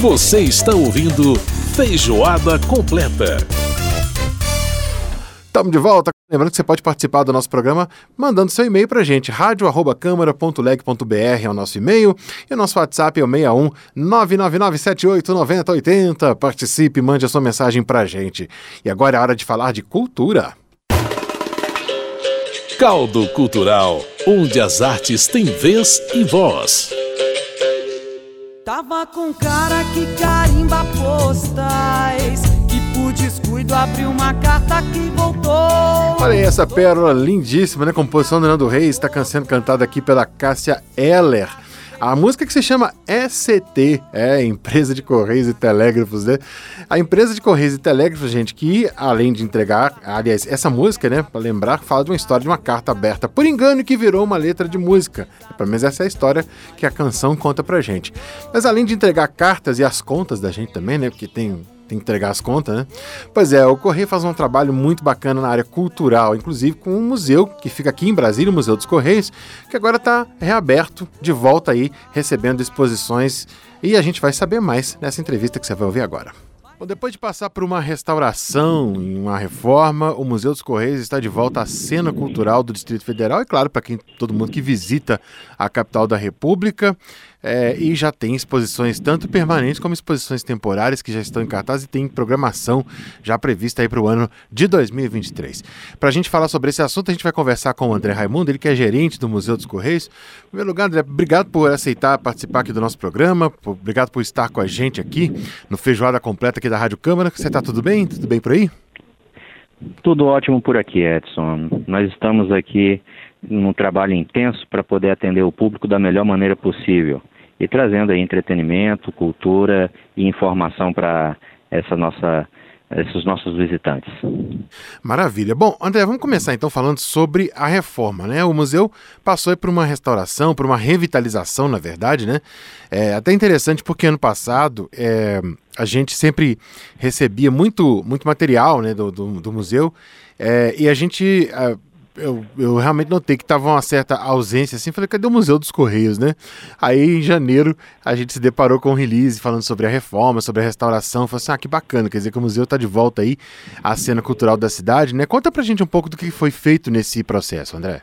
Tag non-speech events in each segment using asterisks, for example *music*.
Você está ouvindo Feijoada Completa. Estamos de volta. Lembrando que você pode participar do nosso programa mandando seu e-mail para a gente. rádio.câmara.leg.br é o nosso e-mail. E o nosso WhatsApp é o 61 999789080. Participe, mande a sua mensagem para a gente. E agora é hora de falar de cultura. Caldo Cultural, onde as artes têm vez e voz. Tava com cara que carimba postais Que por descuido abriu uma carta que voltou Olha aí essa pérola lindíssima, né? Composição do Nando Reis, está sendo cantada aqui pela Cássia Eller. A música que se chama ECT, é Empresa de Correios e Telégrafos, né? A empresa de Correios e Telégrafos, gente, que além de entregar, aliás, essa música, né, para lembrar, fala de uma história de uma carta aberta por engano que virou uma letra de música. Pelo menos essa é a história que a canção conta pra gente. Mas além de entregar cartas e as contas da gente também, né, porque tem tem que entregar as contas, né? Pois é, o Correio faz um trabalho muito bacana na área cultural, inclusive com um museu que fica aqui em Brasília, o Museu dos Correios, que agora está reaberto, de volta aí, recebendo exposições. E a gente vai saber mais nessa entrevista que você vai ouvir agora. Bom, depois de passar por uma restauração e uma reforma, o Museu dos Correios está de volta à cena cultural do Distrito Federal e, claro, para quem todo mundo que visita a capital da República. É, e já tem exposições tanto permanentes como exposições temporárias que já estão em cartaz e tem programação já prevista aí para o ano de 2023. Para a gente falar sobre esse assunto, a gente vai conversar com o André Raimundo, ele que é gerente do Museu dos Correios. Em primeiro lugar, André, obrigado por aceitar participar aqui do nosso programa, obrigado por estar com a gente aqui no Feijoada Completa aqui da Rádio Câmara. Você está tudo bem? Tudo bem por aí? Tudo ótimo por aqui, Edson. Nós estamos aqui num trabalho intenso para poder atender o público da melhor maneira possível e trazendo aí entretenimento, cultura e informação para essa nossa esses nossos visitantes. Maravilha. Bom, André, vamos começar então falando sobre a reforma, né? O museu passou por uma restauração, por uma revitalização, na verdade, né? É até interessante porque ano passado é, a gente sempre recebia muito, muito material né, do, do, do museu é, e a gente eu, eu realmente notei que estava uma certa ausência, assim, falei, cadê o Museu dos Correios, né? Aí, em janeiro, a gente se deparou com um release falando sobre a reforma, sobre a restauração, falei assim, ah, que bacana, quer dizer que o museu está de volta aí à cena cultural da cidade, né? Conta pra gente um pouco do que foi feito nesse processo, André.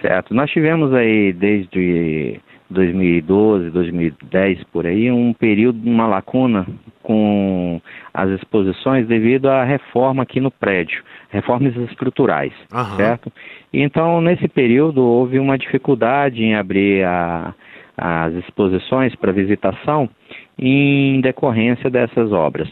Certo, nós tivemos aí desde 2012, 2010 por aí, um período, uma lacuna com as exposições devido à reforma aqui no prédio, reformas estruturais, uhum. certo? Então, nesse período, houve uma dificuldade em abrir a, as exposições para visitação em decorrência dessas obras.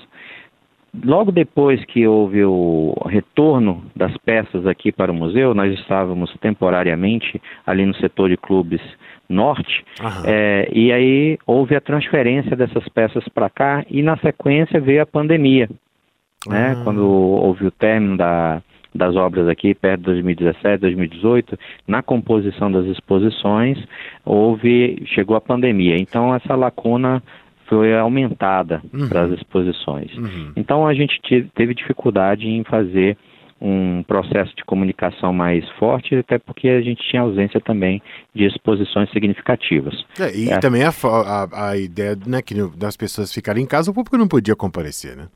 Logo depois que houve o retorno das peças aqui para o museu, nós estávamos temporariamente ali no setor de clubes norte, é, e aí houve a transferência dessas peças para cá e na sequência veio a pandemia, né? Ah. Quando houve o término da, das obras aqui, perto de 2017, 2018, na composição das exposições, houve, chegou a pandemia. Então essa lacuna foi aumentada uhum. para as exposições. Uhum. Então a gente teve dificuldade em fazer um processo de comunicação mais forte, até porque a gente tinha ausência também de exposições significativas. É, e é. também a, a, a ideia né, que das pessoas ficarem em casa, o público não podia comparecer, né?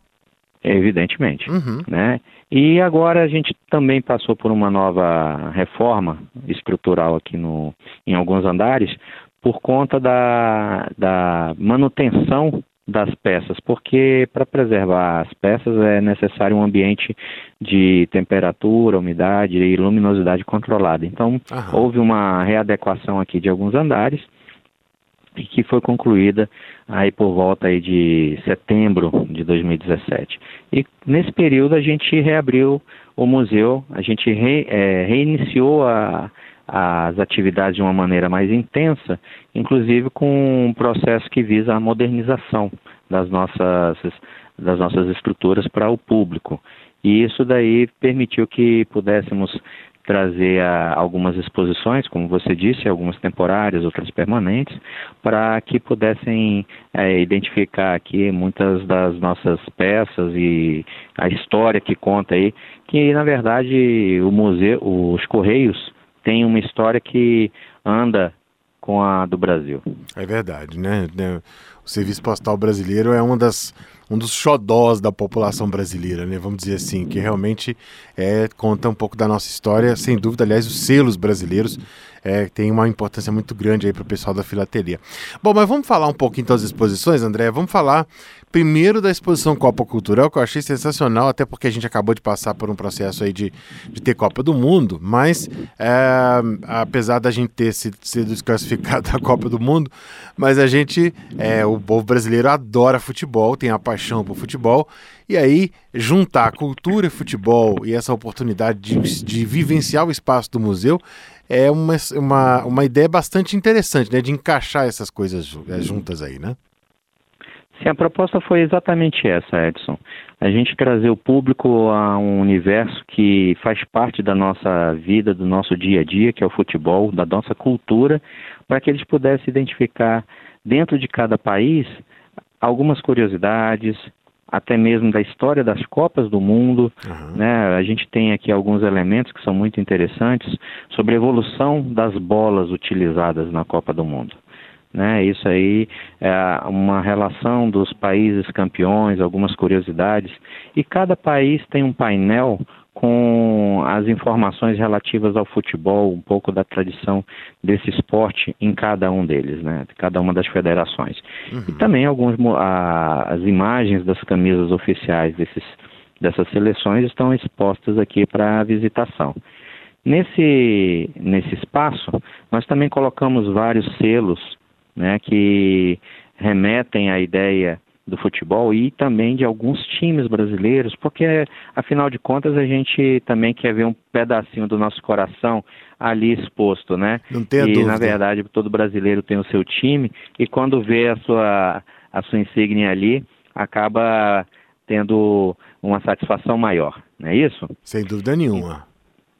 Evidentemente, uhum. né? E agora a gente também passou por uma nova reforma estrutural aqui no, em alguns andares por conta da, da manutenção das peças, porque para preservar as peças é necessário um ambiente de temperatura, umidade e luminosidade controlada. Então, Aham. houve uma readequação aqui de alguns andares que foi concluída aí por volta aí de setembro de 2017. E nesse período a gente reabriu o museu, a gente re, é, reiniciou a, as atividades de uma maneira mais intensa, inclusive com um processo que visa a modernização das nossas, das nossas estruturas para o público. E isso daí permitiu que pudéssemos trazer a, algumas exposições, como você disse, algumas temporárias, outras permanentes, para que pudessem é, identificar aqui muitas das nossas peças e a história que conta aí, que na verdade o museu, os Correios tem uma história que anda com a do Brasil. É verdade, né? O serviço postal brasileiro é uma das um dos xodós da população brasileira, né? Vamos dizer assim, que realmente é, conta um pouco da nossa história, sem dúvida. Aliás, os selos brasileiros é, têm uma importância muito grande aí para o pessoal da filatelia. Bom, mas vamos falar um pouco então das exposições, André. Vamos falar primeiro da exposição Copa Cultural, que eu achei sensacional, até porque a gente acabou de passar por um processo aí de, de ter Copa do Mundo, mas é, apesar da gente ter sido desclassificado *laughs* da Copa do Mundo, mas a gente, é, o povo brasileiro adora futebol, tem a paixão por futebol, e aí juntar cultura, futebol e essa oportunidade de, de vivenciar o espaço do museu é uma, uma, uma ideia bastante interessante, né, de encaixar essas coisas é, juntas aí, né? Sim, a proposta foi exatamente essa, Edson. A gente trazer o público a um universo que faz parte da nossa vida, do nosso dia a dia, que é o futebol, da nossa cultura, para que eles pudessem identificar dentro de cada país algumas curiosidades, até mesmo da história das Copas do Mundo. Uhum. Né? A gente tem aqui alguns elementos que são muito interessantes sobre a evolução das bolas utilizadas na Copa do Mundo. Né? Isso aí é uma relação dos países campeões, algumas curiosidades. E cada país tem um painel com as informações relativas ao futebol, um pouco da tradição desse esporte em cada um deles, né? Cada uma das federações. Uhum. E também alguns a, as imagens das camisas oficiais desses, dessas seleções estão expostas aqui para visitação. Nesse, nesse espaço, nós também colocamos vários selos né, que remetem à ideia do futebol e também de alguns times brasileiros, porque afinal de contas a gente também quer ver um pedacinho do nosso coração ali exposto, né? Não tem e dúvida. na verdade todo brasileiro tem o seu time e quando vê a sua a sua insígnia ali, acaba tendo uma satisfação maior, não é isso? Sem dúvida nenhuma.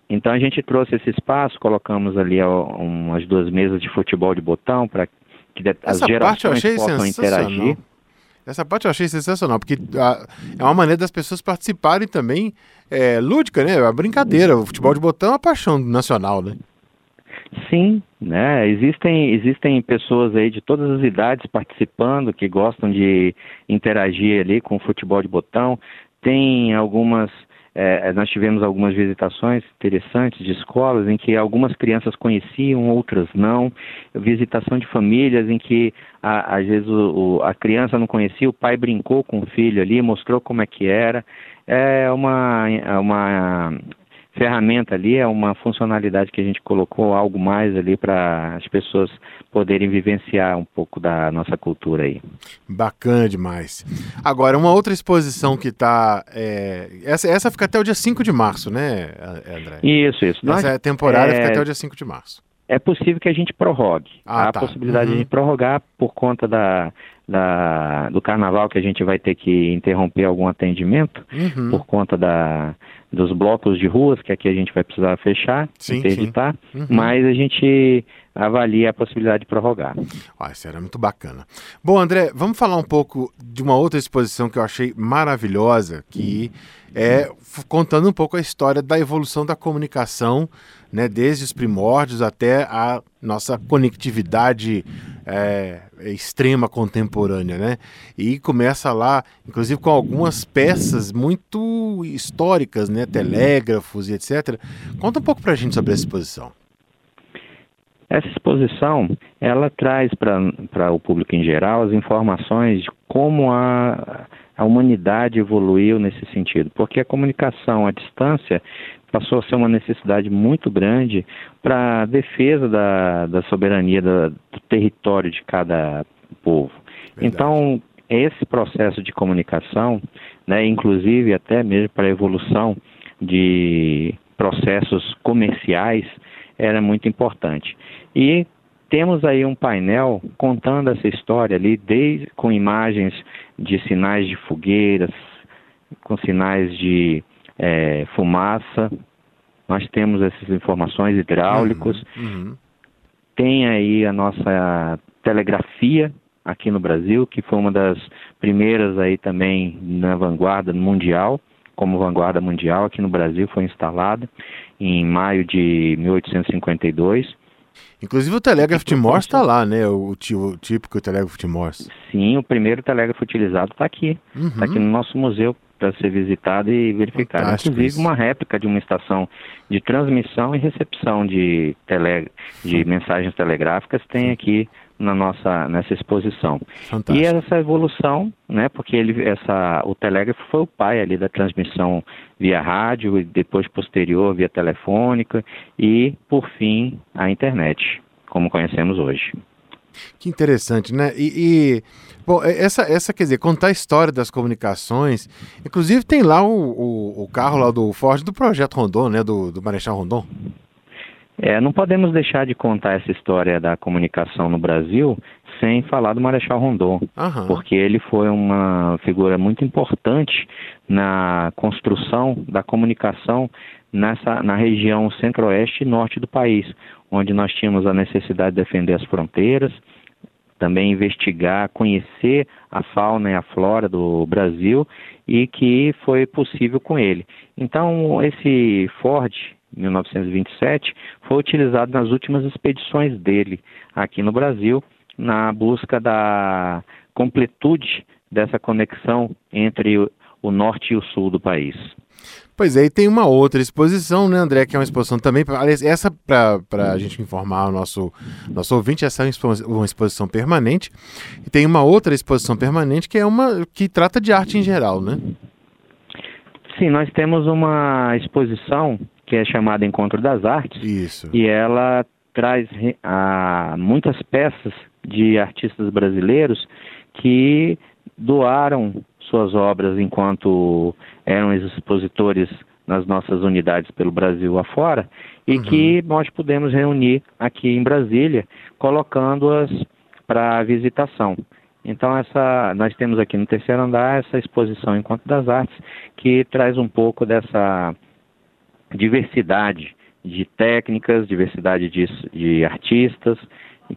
Então a gente trouxe esse espaço, colocamos ali umas duas mesas de futebol de botão para que as Essa gerações possam interagir. Essa parte eu achei sensacional, porque a, é uma maneira das pessoas participarem também é, lúdica, né? A brincadeira. O futebol de botão é uma paixão nacional, né? Sim, né? Existem, existem pessoas aí de todas as idades participando que gostam de interagir ali com o futebol de botão. Tem algumas é, nós tivemos algumas visitações interessantes de escolas em que algumas crianças conheciam, outras não. Visitação de famílias em que a, às vezes o, o, a criança não conhecia, o pai brincou com o filho ali, mostrou como é que era. É uma, é uma ferramenta ali, é uma funcionalidade que a gente colocou algo mais ali para as pessoas poderem vivenciar um pouco da nossa cultura aí. Bacana demais. Agora, uma outra exposição que está. É, essa, essa fica até o dia 5 de março, né, André? Isso, isso. Essa Nós, temporada é... fica até o dia 5 de março. É possível que a gente prorrogue. Ah, Há tá. a possibilidade uhum. de prorrogar por conta da, da, do carnaval que a gente vai ter que interromper algum atendimento uhum. por conta da, dos blocos de ruas, que aqui a gente vai precisar fechar, sim, interditar, sim. Uhum. mas a gente avalia a possibilidade de prorrogar. Ah, isso era muito bacana. Bom, André, vamos falar um pouco de uma outra exposição que eu achei maravilhosa, que é contando um pouco a história da evolução da comunicação, né, desde os primórdios até a nossa conectividade é, extrema contemporânea, né? E começa lá, inclusive com algumas peças muito históricas, né, telégrafos e etc. Conta um pouco para a gente sobre essa exposição. Essa exposição, ela traz para o público em geral as informações de como a, a humanidade evoluiu nesse sentido, porque a comunicação à distância passou a ser uma necessidade muito grande para a defesa da, da soberania da, do território de cada povo. Verdade. Então, esse processo de comunicação, né, inclusive até mesmo para a evolução de processos comerciais, era muito importante. E temos aí um painel contando essa história ali, desde, com imagens de sinais de fogueiras, com sinais de é, fumaça. Nós temos essas informações hidráulicos. Uhum, uhum. Tem aí a nossa telegrafia aqui no Brasil, que foi uma das primeiras aí também na vanguarda mundial, como vanguarda mundial aqui no Brasil, foi instalada em maio de 1852. Inclusive o telégrafo de Morse está lá, né? O, o típico telégrafo de Morse. Sim, o primeiro telégrafo utilizado está aqui. Está uhum. aqui no nosso museu para ser visitado e verificado. Fantástico Inclusive isso. uma réplica de uma estação de transmissão e recepção de, tele, de mensagens telegráficas tem aqui na nossa nessa exposição. Fantástico. E essa evolução, né, porque ele essa o telégrafo foi o pai ali da transmissão via rádio e depois posterior via telefônica e por fim a internet, como conhecemos hoje. Que interessante, né? E, e, bom, essa, essa quer dizer, contar a história das comunicações. Inclusive tem lá o, o, o carro lá do Ford do Projeto Rondon, né? Do, do Marechal Rondon. É, não podemos deixar de contar essa história da comunicação no Brasil sem falar do Marechal Rondon, uhum. porque ele foi uma figura muito importante na construção da comunicação nessa, na região centro-oeste e norte do país, onde nós tínhamos a necessidade de defender as fronteiras, também investigar, conhecer a fauna e a flora do Brasil e que foi possível com ele. Então, esse Ford 1927, foi utilizado nas últimas expedições dele aqui no Brasil, na busca da completude dessa conexão entre o norte e o sul do país. Pois é, e tem uma outra exposição, né, André, que é uma exposição também, essa para a gente informar o nosso, nosso ouvinte, essa é uma exposição permanente, e tem uma outra exposição permanente que é uma que trata de arte em geral, né? Sim, nós temos uma exposição que é chamada Encontro das Artes. Isso. E ela traz muitas peças de artistas brasileiros que doaram suas obras enquanto eram expositores nas nossas unidades pelo Brasil afora e uhum. que nós pudemos reunir aqui em Brasília, colocando-as para visitação. Então essa, nós temos aqui no terceiro andar essa exposição Encontro das Artes que traz um pouco dessa diversidade de técnicas, diversidade de, de artistas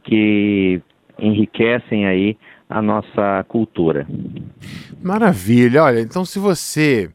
que enriquecem aí a nossa cultura. Maravilha. Olha, então se você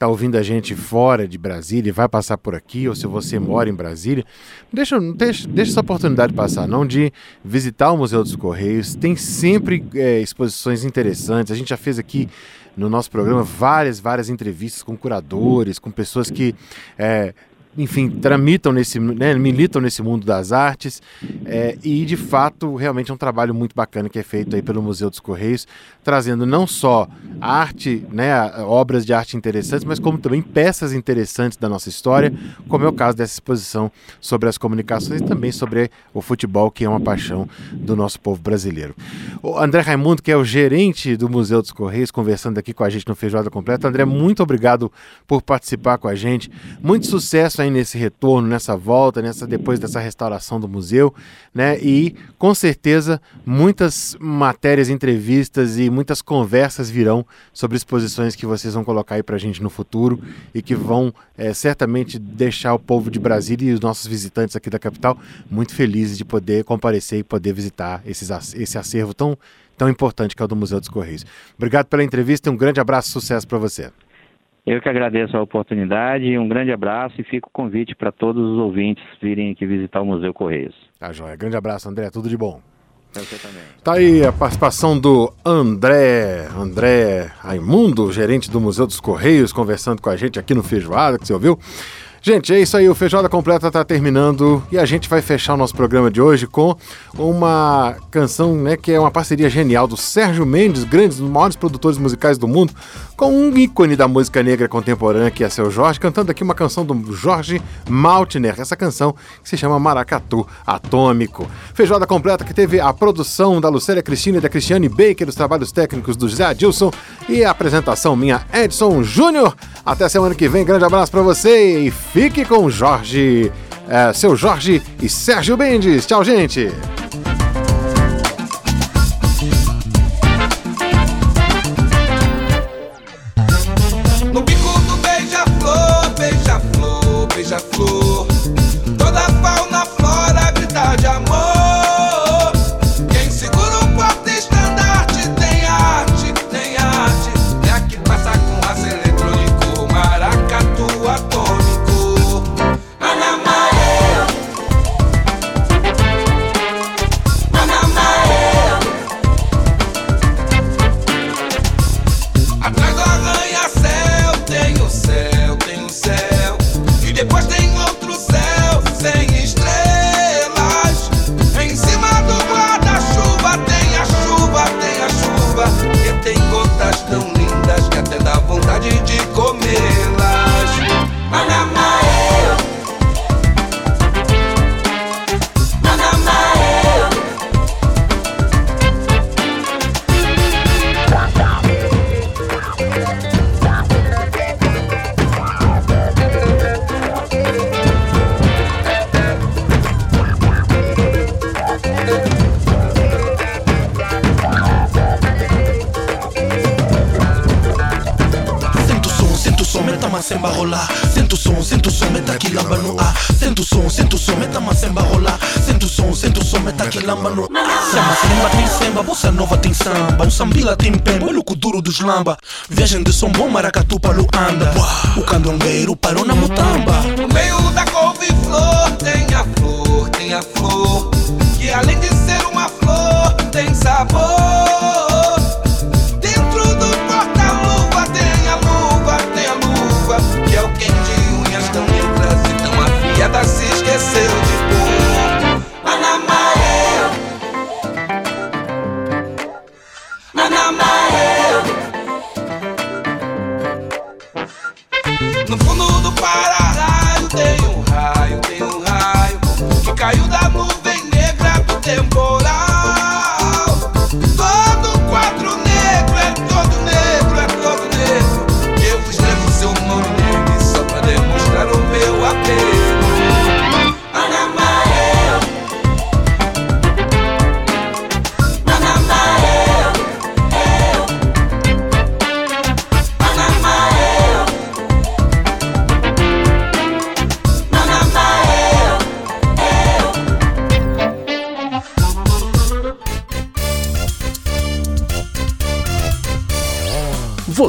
está ouvindo a gente fora de Brasília e vai passar por aqui, ou se você mora em Brasília, deixa, deixa, deixa essa oportunidade passar, não de visitar o Museu dos Correios. Tem sempre é, exposições interessantes. A gente já fez aqui no nosso programa várias, várias entrevistas com curadores, com pessoas que é, enfim, tramitam nesse, né, militam nesse mundo das artes é, e de fato realmente é um trabalho muito bacana que é feito aí pelo Museu dos Correios, trazendo não só arte, né, obras de arte interessantes, mas como também peças interessantes da nossa história, como é o caso dessa exposição sobre as comunicações e também sobre o futebol, que é uma paixão do nosso povo brasileiro. O André Raimundo, que é o gerente do Museu dos Correios, conversando aqui com a gente no Feijoada Completa. André, muito obrigado por participar com a gente. Muito sucesso nesse retorno, nessa volta, nessa depois dessa restauração do museu, né? E com certeza muitas matérias, entrevistas e muitas conversas virão sobre exposições que vocês vão colocar aí para a gente no futuro e que vão é, certamente deixar o povo de Brasília e os nossos visitantes aqui da capital muito felizes de poder comparecer e poder visitar esses, esse acervo tão tão importante que é o do Museu dos Correios. Obrigado pela entrevista e um grande abraço, sucesso para você. Eu que agradeço a oportunidade, um grande abraço e fico o convite para todos os ouvintes virem aqui visitar o Museu Correios. Tá joia. Grande abraço, André. Tudo de bom. Você também. Tá aí a participação do André, André Raimundo, gerente do Museu dos Correios, conversando com a gente aqui no Feijoada, que você ouviu. Gente, é isso aí, o Feijoada Completa está terminando e a gente vai fechar o nosso programa de hoje com uma canção né, que é uma parceria genial do Sérgio Mendes, grandes, maiores produtores musicais do mundo, com um ícone da música negra contemporânea que é seu Jorge, cantando aqui uma canção do Jorge Maltner, essa canção que se chama Maracatu Atômico. Feijoada Completa que teve a produção da Lucélia Cristina e da Cristiane Baker, os trabalhos técnicos do José Adilson e a apresentação minha Edson Júnior. Até semana que vem, grande abraço para você e Fique com Jorge, é, seu Jorge e Sérgio Mendes. Tchau, gente! Quilamba no ar. Sento o som, sento o som, meta macemba rolar. Sento o som, sento o som, meta quilamba no ar. Samba, semba, tem semba, bossa nova tem samba. O sambila tem pemba, olha o duro dos lamba. Viagem de som bom, maracatu para Luanda. O candongueiro parou na mutamba. No meio da couve-flor tem a flor, tem a flor. Que além de ser uma flor, tem sabor. Se